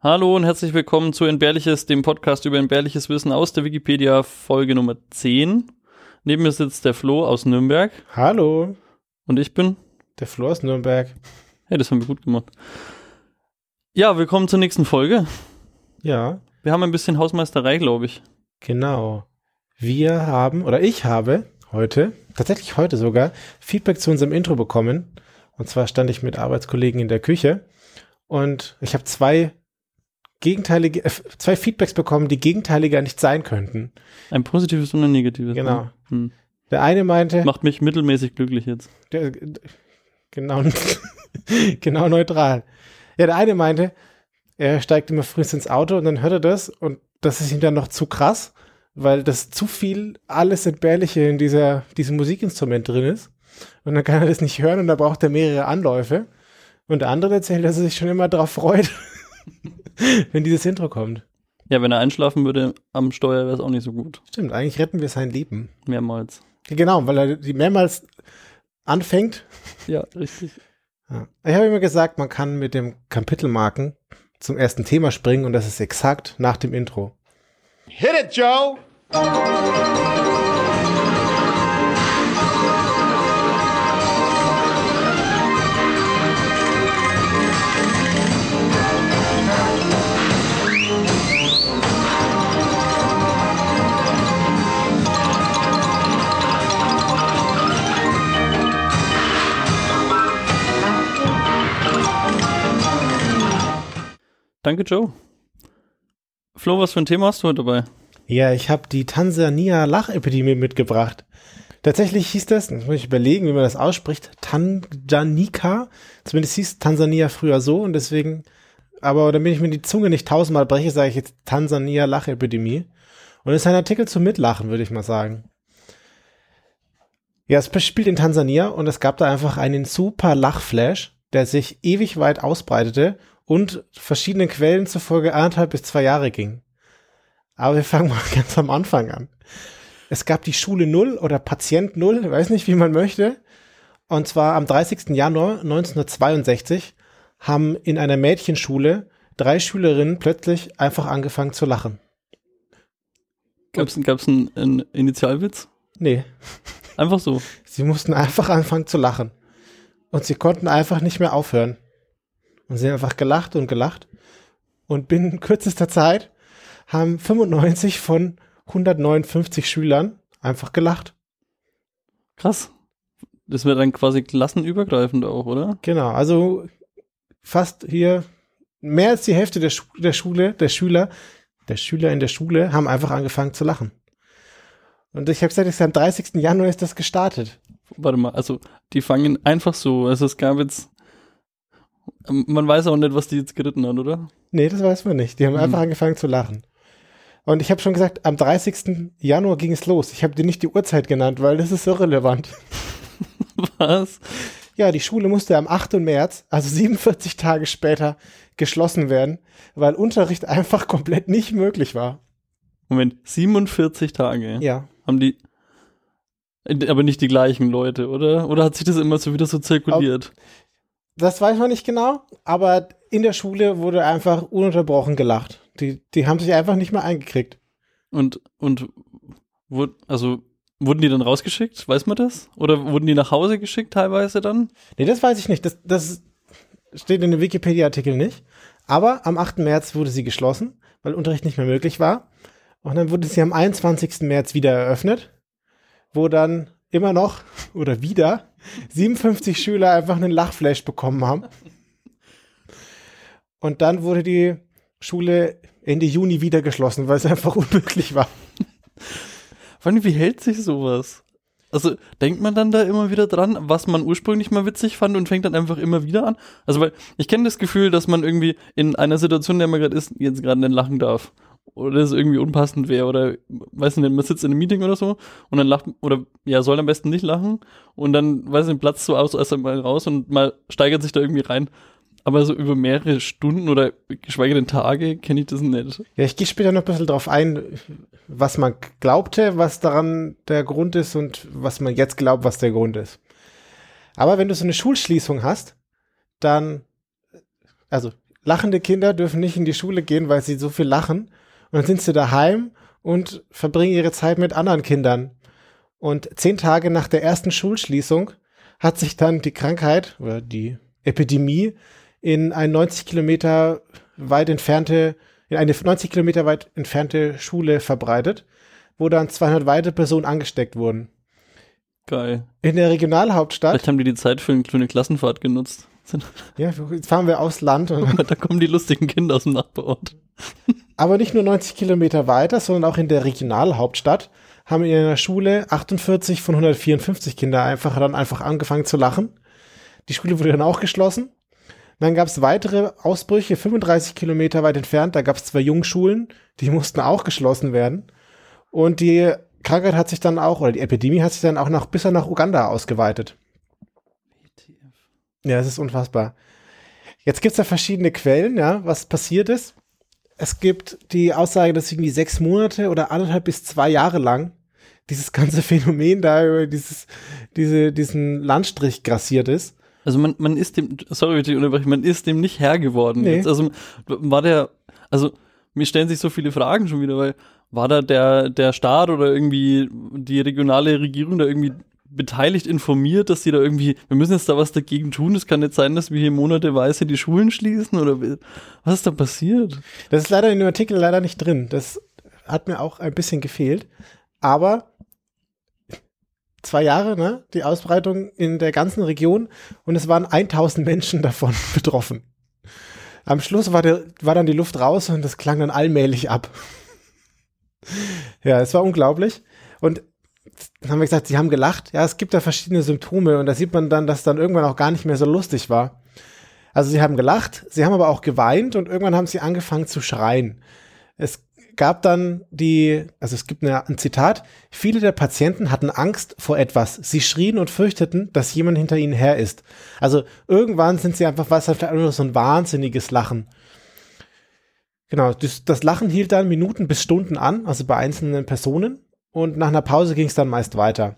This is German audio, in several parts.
Hallo und herzlich willkommen zu Entbehrliches, dem Podcast über entbehrliches Wissen aus der Wikipedia, Folge Nummer 10. Neben mir sitzt der Flo aus Nürnberg. Hallo. Und ich bin? Der Flo aus Nürnberg. Hey, das haben wir gut gemacht. Ja, willkommen zur nächsten Folge. Ja. Wir haben ein bisschen Hausmeisterei, glaube ich. Genau. Wir haben, oder ich habe heute, tatsächlich heute sogar, Feedback zu unserem Intro bekommen. Und zwar stand ich mit Arbeitskollegen in der Küche und ich habe zwei gegenteilige, äh, zwei Feedbacks bekommen, die gegenteiliger nicht sein könnten. Ein positives und ein negatives. Genau. Ne? Hm. Der eine meinte. Macht mich mittelmäßig glücklich jetzt. Der, genau, genau neutral. Ja, der eine meinte, er steigt immer früh ins Auto und dann hört er das und das ist ihm dann noch zu krass, weil das zu viel alles Entbehrliche in dieser, diesem Musikinstrument drin ist. Und dann kann er das nicht hören und da braucht er mehrere Anläufe. Und der andere erzählt, dass er sich schon immer darauf freut, wenn dieses Intro kommt. Ja, wenn er einschlafen würde am Steuer, wäre es auch nicht so gut. Stimmt, eigentlich retten wir sein Leben. Mehrmals. Genau, weil er die mehrmals anfängt. Ja, richtig. Ja. Ich habe immer gesagt, man kann mit dem Kapitelmarken zum ersten Thema springen und das ist exakt nach dem Intro. Hit it, Joe! Danke, Joe. Flo, was für ein Thema hast du heute dabei? Ja, ich habe die Tansania-Lachepidemie mitgebracht. Tatsächlich hieß das, jetzt muss ich überlegen, wie man das ausspricht, Tanjanika. Zumindest hieß Tansania früher so und deswegen, aber damit ich mir die Zunge nicht tausendmal breche, sage ich jetzt Tansania-Lachepidemie. Und es ist ein Artikel zum Mitlachen, würde ich mal sagen. Ja, es spielt in Tansania und es gab da einfach einen super Lachflash, der sich ewig weit ausbreitete und verschiedenen Quellen zufolge anderthalb bis zwei Jahre ging. Aber wir fangen mal ganz am Anfang an. Es gab die Schule Null oder Patient Null, weiß nicht, wie man möchte. Und zwar am 30. Januar 1962 haben in einer Mädchenschule drei Schülerinnen plötzlich einfach angefangen zu lachen. Gab's, gab's einen, einen Initialwitz? Nee. Einfach so. Sie mussten einfach anfangen zu lachen. Und sie konnten einfach nicht mehr aufhören. Und sie haben einfach gelacht und gelacht. Und binnen kürzester Zeit haben 95 von 159 Schülern einfach gelacht. Krass. Das wäre dann quasi klassenübergreifend auch, oder? Genau, also fast hier mehr als die Hälfte der, Schu der Schule, der Schüler, der Schüler in der Schule haben einfach angefangen zu lachen. Und ich habe gesagt, am 30. Januar ist das gestartet. Warte mal, also die fangen einfach so, also es gab jetzt man weiß auch nicht, was die jetzt geritten hat, oder? Nee, das weiß man nicht. Die haben hm. einfach angefangen zu lachen. Und ich habe schon gesagt, am 30. Januar ging es los. Ich habe dir nicht die Uhrzeit genannt, weil das ist irrelevant. Was? Ja, die Schule musste am 8. März, also 47 Tage später, geschlossen werden, weil Unterricht einfach komplett nicht möglich war. Moment, 47 Tage? Ja. Haben die, aber nicht die gleichen Leute, oder? Oder hat sich das immer so wieder so zirkuliert? Das weiß man nicht genau, aber in der Schule wurde einfach ununterbrochen gelacht. Die, die haben sich einfach nicht mehr eingekriegt. Und, und, wurde, also, wurden die dann rausgeschickt? Weiß man das? Oder wurden die nach Hause geschickt teilweise dann? Nee, das weiß ich nicht. Das, das steht in dem Wikipedia-Artikel nicht. Aber am 8. März wurde sie geschlossen, weil Unterricht nicht mehr möglich war. Und dann wurde sie am 21. März wieder eröffnet, wo dann immer noch oder wieder 57 Schüler einfach einen Lachflash bekommen haben. Und dann wurde die Schule Ende Juni wieder geschlossen, weil es einfach unmöglich war. Allem, wie hält sich sowas? Also denkt man dann da immer wieder dran, was man ursprünglich mal witzig fand und fängt dann einfach immer wieder an? Also weil ich kenne das Gefühl, dass man irgendwie in einer Situation, in der man gerade ist, jetzt gerade nicht lachen darf oder es irgendwie unpassend wäre oder weiß nicht, man sitzt in einem Meeting oder so und dann lacht oder ja, soll am besten nicht lachen und dann weiß nicht, platzt so aus erst einmal raus und mal steigert sich da irgendwie rein. Aber so über mehrere Stunden oder geschweige denn Tage kenne ich das nicht. Ja, ich gehe später noch ein bisschen drauf ein, was man glaubte, was daran der Grund ist und was man jetzt glaubt, was der Grund ist. Aber wenn du so eine Schulschließung hast, dann, also lachende Kinder dürfen nicht in die Schule gehen, weil sie so viel lachen. Und dann sind sie daheim und verbringen ihre Zeit mit anderen Kindern. Und zehn Tage nach der ersten Schulschließung hat sich dann die Krankheit oder die Epidemie in ein 90 Kilometer weit entfernte, in eine 90 Kilometer weit entfernte Schule verbreitet, wo dann 200 weitere Personen angesteckt wurden. Geil. In der Regionalhauptstadt, Vielleicht haben die die Zeit für eine kleine Klassenfahrt genutzt. ja, jetzt fahren wir aufs Land, und, da kommen die lustigen Kinder aus dem Nachbarort. aber nicht nur 90 Kilometer weiter, sondern auch in der Regionalhauptstadt haben in einer Schule 48 von 154 Kinder einfach dann einfach angefangen zu lachen. Die Schule wurde dann auch geschlossen. Dann gab es weitere Ausbrüche 35 Kilometer weit entfernt. Da gab es zwei Jungschulen, die mussten auch geschlossen werden. Und die Krankheit hat sich dann auch, oder die Epidemie hat sich dann auch noch bis nach Uganda ausgeweitet. Ja, es ist unfassbar. Jetzt gibt es da verschiedene Quellen, ja, was passiert ist. Es gibt die Aussage, dass irgendwie sechs Monate oder anderthalb bis zwei Jahre lang dieses ganze Phänomen da über dieses, diese, diesen Landstrich grassiert ist. Also man, man ist dem, sorry, wenn ich unterbreche, man ist dem nicht Herr geworden. Nee. Also war der, also mir stellen sich so viele Fragen schon wieder, weil war da der, der Staat oder irgendwie die regionale Regierung da irgendwie beteiligt informiert, dass sie da irgendwie, wir müssen jetzt da was dagegen tun, es kann nicht sein, dass wir hier monateweise die Schulen schließen oder was ist da passiert? Das ist leider in dem Artikel leider nicht drin. Das hat mir auch ein bisschen gefehlt. Aber zwei Jahre, ne, die Ausbreitung in der ganzen Region und es waren 1000 Menschen davon betroffen. Am Schluss war, der, war dann die Luft raus und das klang dann allmählich ab. ja, es war unglaublich. Und dann haben wir gesagt, sie haben gelacht. Ja, es gibt da verschiedene Symptome und da sieht man dann, dass dann irgendwann auch gar nicht mehr so lustig war. Also sie haben gelacht, sie haben aber auch geweint und irgendwann haben sie angefangen zu schreien. Es gab dann die, also es gibt eine, ein Zitat, viele der Patienten hatten Angst vor etwas. Sie schrien und fürchteten, dass jemand hinter ihnen her ist. Also irgendwann sind sie einfach, was halt nur so ein wahnsinniges Lachen. Genau, das, das Lachen hielt dann Minuten bis Stunden an, also bei einzelnen Personen. Und nach einer Pause ging es dann meist weiter.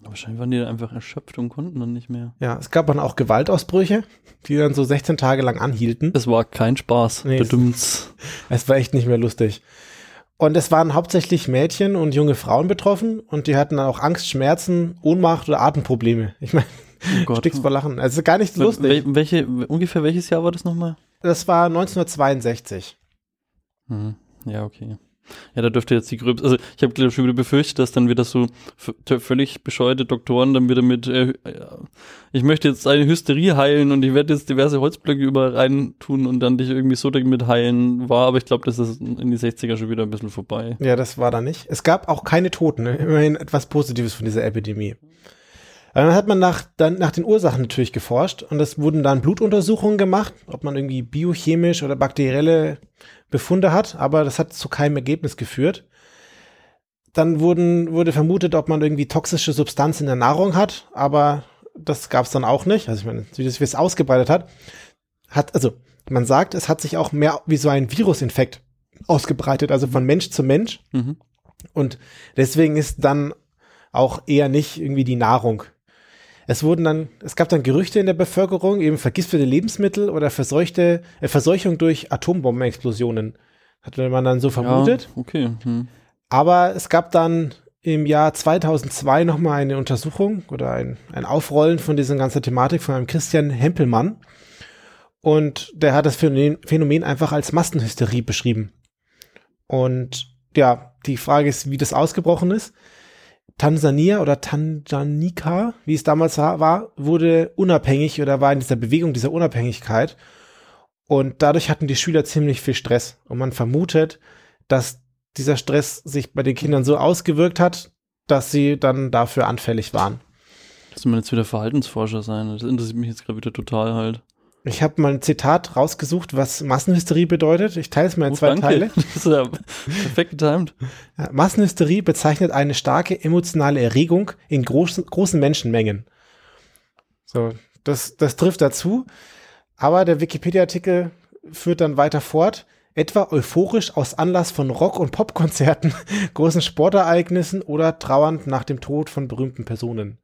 Wahrscheinlich waren die dann einfach erschöpft und konnten dann nicht mehr. Ja, es gab dann auch Gewaltausbrüche, die dann so 16 Tage lang anhielten. Es war kein Spaß. Nee, es- Es war echt nicht mehr lustig. Und es waren hauptsächlich Mädchen und junge Frauen betroffen und die hatten dann auch Angst, Schmerzen, Ohnmacht oder Atemprobleme. Ich meine, oh stickst vor Lachen. Also gar nicht lustig. Wel welche, ungefähr welches Jahr war das nochmal? Das war 1962. Mhm. Ja, okay. Ja, da dürfte jetzt die gröbste, also ich habe schon wieder befürchtet, dass dann wieder so völlig bescheuerte Doktoren dann wieder mit, äh, ja, ich möchte jetzt eine Hysterie heilen und ich werde jetzt diverse Holzblöcke überall rein tun und dann dich irgendwie so damit heilen war, aber ich glaube, das ist in die 60er schon wieder ein bisschen vorbei. Ja, das war da nicht. Es gab auch keine Toten. ne? Immerhin etwas Positives von dieser Epidemie. Dann hat man nach, dann nach den Ursachen natürlich geforscht und es wurden dann Blutuntersuchungen gemacht, ob man irgendwie biochemisch oder bakterielle Befunde hat, aber das hat zu keinem Ergebnis geführt. Dann wurden, wurde vermutet, ob man irgendwie toxische Substanz in der Nahrung hat, aber das gab es dann auch nicht. Also ich meine, wie das wie es ausgebreitet hat, hat, also man sagt, es hat sich auch mehr wie so ein Virusinfekt ausgebreitet, also von Mensch zu Mensch. Mhm. Und deswegen ist dann auch eher nicht irgendwie die Nahrung. Es wurden dann, es gab dann Gerüchte in der Bevölkerung, eben vergiftete Lebensmittel oder verseuchte, äh, Verseuchung durch Atombombenexplosionen. Hatte man dann so vermutet. Ja, okay. Hm. Aber es gab dann im Jahr 2002 nochmal eine Untersuchung oder ein, ein Aufrollen von dieser ganzen Thematik von einem Christian Hempelmann. Und der hat das Phänomen, Phänomen einfach als Massenhysterie beschrieben. Und ja, die Frage ist, wie das ausgebrochen ist. Tansania oder Tanganika, wie es damals war, wurde unabhängig oder war in dieser Bewegung dieser Unabhängigkeit. Und dadurch hatten die Schüler ziemlich viel Stress. Und man vermutet, dass dieser Stress sich bei den Kindern so ausgewirkt hat, dass sie dann dafür anfällig waren. Das man jetzt wieder Verhaltensforscher sein. Das interessiert mich jetzt gerade wieder total halt. Ich habe mal ein Zitat rausgesucht, was Massenhysterie bedeutet. Ich teile es mal in Oh, zwei danke. Teile. Das ist ja perfekt getimed. Massenhysterie bezeichnet eine starke emotionale Erregung in großen, großen Menschenmengen. So, das, das trifft dazu. Aber der Wikipedia-Artikel führt dann weiter fort. Etwa euphorisch aus Anlass von Rock- und Popkonzerten, großen Sportereignissen oder trauernd nach dem Tod von berühmten Personen.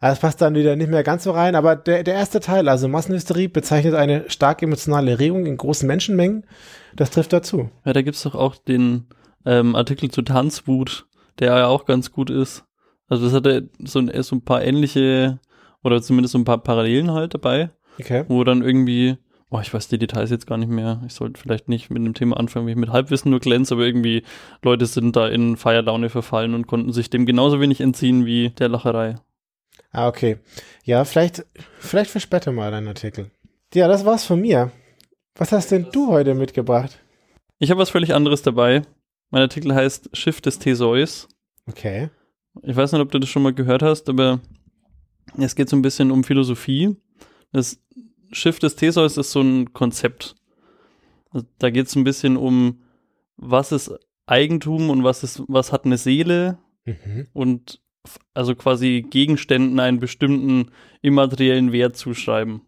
Also das passt dann wieder nicht mehr ganz so rein, aber der, der erste Teil, also Massenhysterie, bezeichnet eine stark emotionale Erregung in großen Menschenmengen. Das trifft dazu. Ja, da gibt's doch auch den ähm, Artikel zu Tanzwut, der ja auch ganz gut ist. Also das hatte so ein, so ein paar ähnliche oder zumindest so ein paar Parallelen halt dabei, Okay. wo dann irgendwie, oh, ich weiß die Details jetzt gar nicht mehr. Ich sollte vielleicht nicht mit dem Thema anfangen, wie ich mit Halbwissen nur glänze, aber irgendwie Leute sind da in Feierlaune verfallen und konnten sich dem genauso wenig entziehen wie der Lacherei. Ah, okay. Ja, vielleicht, vielleicht für später mal ein Artikel. Ja, das war's von mir. Was hast denn du heute mitgebracht? Ich habe was völlig anderes dabei. Mein Artikel heißt Schiff des Theseus. Okay. Ich weiß nicht, ob du das schon mal gehört hast, aber es geht so ein bisschen um Philosophie. Das Schiff des Theseus ist so ein Konzept. Also da geht es ein bisschen um, was ist Eigentum und was ist, was hat eine Seele Mhm. und also quasi Gegenständen einen bestimmten immateriellen Wert zuschreiben.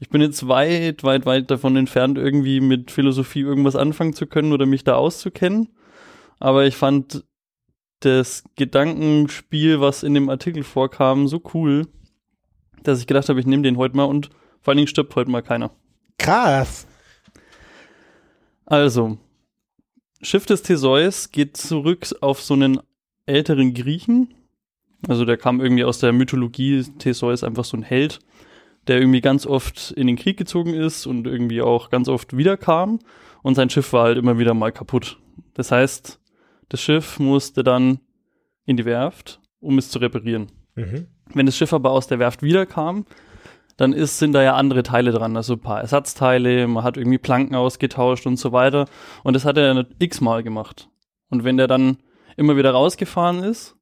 Ich bin jetzt weit, weit, weit davon entfernt, irgendwie mit Philosophie irgendwas anfangen zu können oder mich da auszukennen. Aber ich fand das Gedankenspiel, was in dem Artikel vorkam, so cool, dass ich gedacht habe, ich nehme den heute mal und vor allen Dingen stirbt heute mal keiner. Krass. Also, Schiff des Theseus geht zurück auf so einen älteren Griechen. Also der kam irgendwie aus der Mythologie. Theseus einfach so ein Held, der irgendwie ganz oft in den Krieg gezogen ist und irgendwie auch ganz oft wiederkam. Und sein Schiff war halt immer wieder mal kaputt. Das heißt, das Schiff musste dann in die Werft, um es zu reparieren. Mhm. Wenn das Schiff aber aus der Werft wiederkam, dann ist, sind da ja andere Teile dran, also ein paar Ersatzteile, man hat irgendwie Planken ausgetauscht und so weiter. Und das hat er x-mal gemacht. Und wenn der dann immer wieder rausgefahren ist,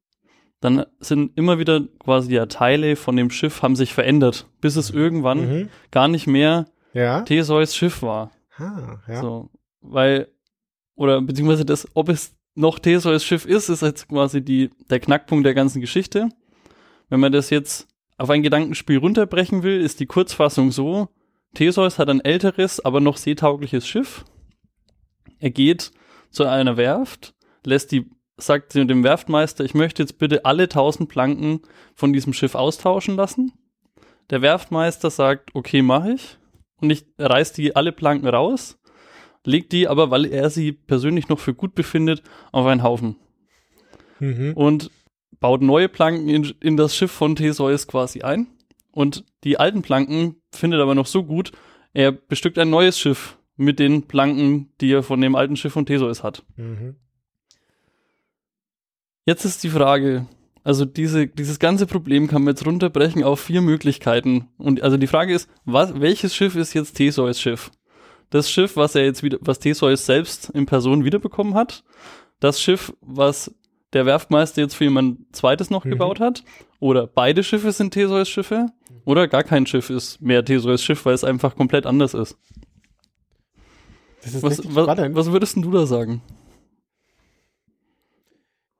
dann sind immer wieder quasi ja Teile von dem Schiff haben sich verändert, bis es irgendwann Mhm. gar nicht mehr Ja. Theseus Schiff war. Ah, ja. So, weil, oder beziehungsweise das, ob es noch Theseus Schiff ist, ist jetzt quasi die, der Knackpunkt der ganzen Geschichte. Wenn man das jetzt auf ein Gedankenspiel runterbrechen will, ist die Kurzfassung so, Theseus hat ein älteres, aber noch seetaugliches Schiff. Er geht zu einer Werft, lässt die, sagt zu dem Werftmeister, ich möchte jetzt bitte alle tausend Planken von diesem Schiff austauschen lassen. Der Werftmeister sagt, okay, mache ich. Und ich reiß die alle Planken raus, leg die aber, weil er sie persönlich noch für gut befindet, auf einen Haufen Mhm. und baut neue Planken in, in das Schiff von Theseus quasi ein. Und die alten Planken findet er aber noch so gut, er bestückt ein neues Schiff mit den Planken, die er von dem alten Schiff von Theseus hat. Mhm. Jetzt ist die Frage, also diese, dieses ganze Problem kann man jetzt runterbrechen auf vier Möglichkeiten. Und also die Frage ist, was, welches Schiff ist jetzt Theseus Schiff? Das Schiff, was er jetzt wieder, was Theseus selbst in Person wiederbekommen hat. Das Schiff, was der Werftmeister jetzt für jemand zweites noch Mhm. gebaut hat. Oder beide Schiffe sind Theseus Schiffe. Oder gar kein Schiff ist mehr Theseus Schiff, weil es einfach komplett anders ist. Ist Was, was, was würdest denn du da sagen?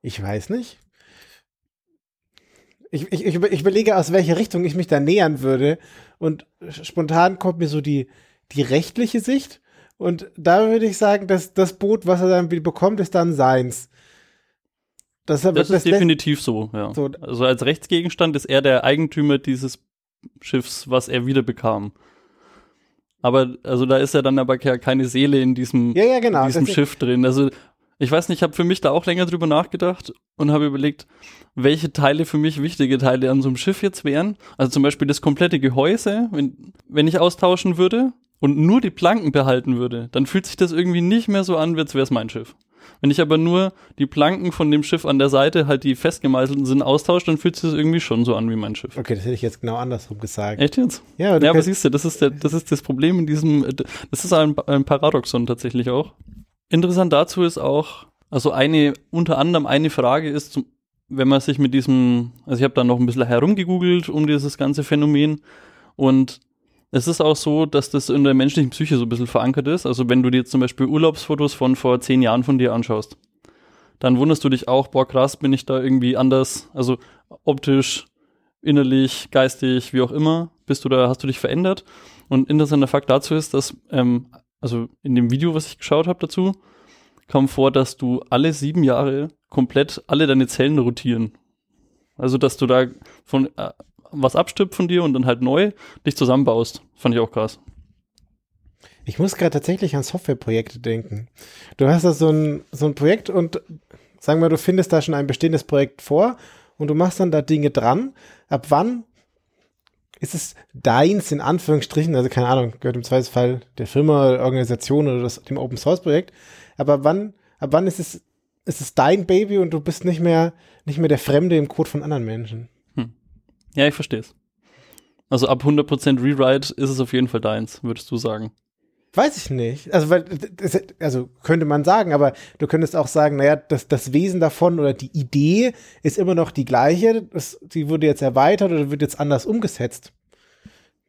Ich weiß nicht. Ich, ich, ich, über- ich überlege, aus welcher Richtung ich mich da nähern würde. Und spontan kommt mir so die, die rechtliche Sicht. Und da würde ich sagen, dass das Boot, was er dann wieder bekommt, ist dann seins. Das, Das ist lässt- definitiv so, ja. So. Also als Rechtsgegenstand ist er der Eigentümer dieses Schiffs, was er wieder bekam. Aber, also da ist ja dann aber ke- keine Seele in diesem, Ja, ja, genau. in diesem Das- Schiff drin. Also ich weiß nicht, ich habe für mich da auch länger drüber nachgedacht und habe überlegt, welche Teile für mich wichtige Teile an so einem Schiff jetzt wären. Also zum Beispiel das komplette Gehäuse, wenn, wenn ich austauschen würde und nur die Planken behalten würde, dann fühlt sich das irgendwie nicht mehr so an, als wäre es mein Schiff. Wenn ich aber nur die Planken von dem Schiff an der Seite, halt die festgemeißelten sind, austausche, dann fühlt sich das irgendwie schon so an wie mein Schiff. Okay, das hätte ich jetzt genau andersrum gesagt. Echt jetzt? Ja, Ja, aber siehst du, das ist, der, das ist das Problem in diesem, das ist ein, ein Paradoxon tatsächlich auch. Interessant dazu ist auch, also eine, unter anderem eine Frage ist, zum, wenn man sich mit diesem, also ich habe da noch ein bisschen herumgegoogelt um dieses ganze Phänomen und es ist auch so, dass das in der menschlichen Psyche so ein bisschen verankert ist. Also wenn du dir zum Beispiel Urlaubsfotos von vor zehn Jahren von dir anschaust, dann wunderst du dich auch, boah krass, bin ich da irgendwie anders, also optisch, innerlich, geistig, wie auch immer, bist du da, hast du dich verändert. Und interessanter Fakt dazu ist, dass, ähm, also in dem Video, was ich geschaut habe dazu, kam vor, dass du alle sieben Jahre komplett alle deine Zellen rotieren. Also, dass du da von, äh, was abstirbt von dir und dann halt neu dich zusammenbaust. Fand ich auch krass. Ich muss gerade tatsächlich an Softwareprojekte denken. Du hast da so ein, so ein Projekt und sagen wir, du findest da schon ein bestehendes Projekt vor und du machst dann da Dinge dran. Ab wann ist es deins in Anführungsstrichen, also keine Ahnung, gehört im Zweifelsfall der Firma, der Organisation oder das, dem Open Source Projekt. Aber ab wann, ab wann ist es, ist es dein Baby und du bist nicht mehr, nicht mehr der Fremde im Code von anderen Menschen? Ja, ich verstehe es. Also ab 100% Rewrite ist es auf jeden Fall deins, würdest du sagen. Weiß ich nicht. Also, weil, also könnte man sagen, aber du könntest auch sagen, naja, das, das Wesen davon oder die Idee ist immer noch die gleiche. Das, die wurde jetzt erweitert oder wird jetzt anders umgesetzt.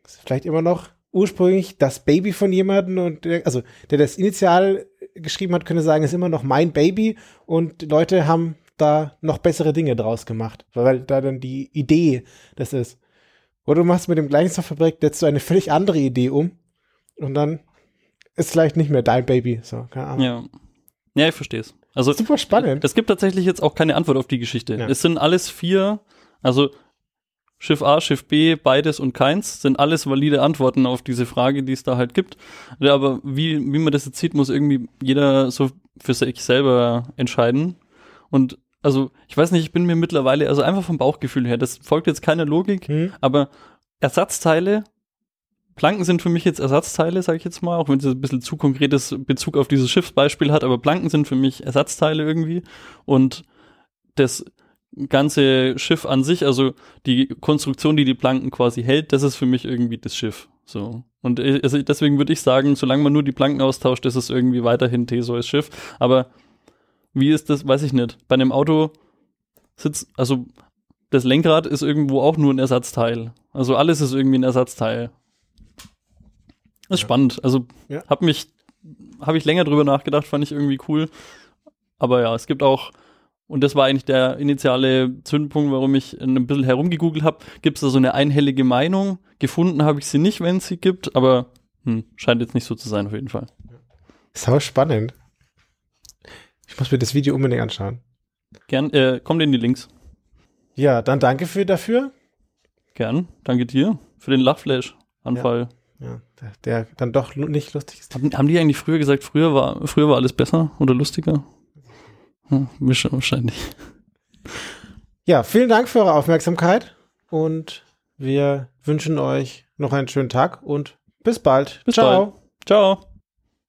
Ist vielleicht immer noch ursprünglich das Baby von jemandem und der, also der das initial geschrieben hat, könnte sagen, ist immer noch mein Baby und Leute haben da noch bessere Dinge draus gemacht, weil da dann die Idee das ist. Oder du machst mit dem gleichen Softwareprojekt jetzt so eine völlig andere Idee um und dann ist vielleicht nicht mehr dein Baby. So, keine Ahnung. Ja. Ja, ich verstehe es. Also Super spannend. es gibt tatsächlich jetzt auch keine Antwort auf die Geschichte. Ja. Es sind alles vier, also Schiff A, Schiff B, beides und keins, sind alles valide Antworten auf diese Frage, die es da halt gibt. Aber wie, wie man das jetzt sieht, muss irgendwie jeder so für sich selber entscheiden. Und also, ich weiß nicht, ich bin mir mittlerweile, also einfach vom Bauchgefühl her, das folgt jetzt keiner Logik, Hm? aber Ersatzteile, Planken sind für mich jetzt Ersatzteile, sage ich jetzt mal, auch wenn es ein bisschen zu konkretes Bezug auf dieses Schiffsbeispiel hat, aber Planken sind für mich Ersatzteile irgendwie und das ganze Schiff an sich, also die Konstruktion, die die Planken quasi hält, das ist für mich irgendwie das Schiff. So. Und äh, also deswegen würde ich sagen, solange man nur die Planken austauscht, ist es irgendwie weiterhin Theseus Schiff. Aber wie ist das, weiß ich nicht. Bei einem Auto sitzt, also das Lenkrad ist irgendwo auch nur ein Ersatzteil. Also alles ist irgendwie ein Ersatzteil. Das ist Ja. spannend. Also Ja. hab mich, habe ich länger drüber nachgedacht, fand ich irgendwie cool. Aber ja, es gibt auch, und das war eigentlich der initiale Zündpunkt, warum ich ein bisschen herumgegoogelt habe, gibt es da so eine einhellige Meinung. Gefunden habe ich sie nicht, wenn es sie gibt, aber hm, scheint jetzt nicht so zu sein auf jeden Fall. Sau spannend. Ich muss mir das Video unbedingt anschauen. Gern, äh, kommt in die Links. Ja, dann danke für dafür. Gern. Danke dir für den Lachflash-Anfall. Ja, der, der dann doch nicht lustig ist. Haben, haben die eigentlich früher gesagt, früher war, früher war alles besser oder lustiger? Mische wahrscheinlich. Ja, vielen Dank für eure Aufmerksamkeit und wir wünschen euch noch einen schönen Tag und bis bald. Bis Ciao. bald. Ciao.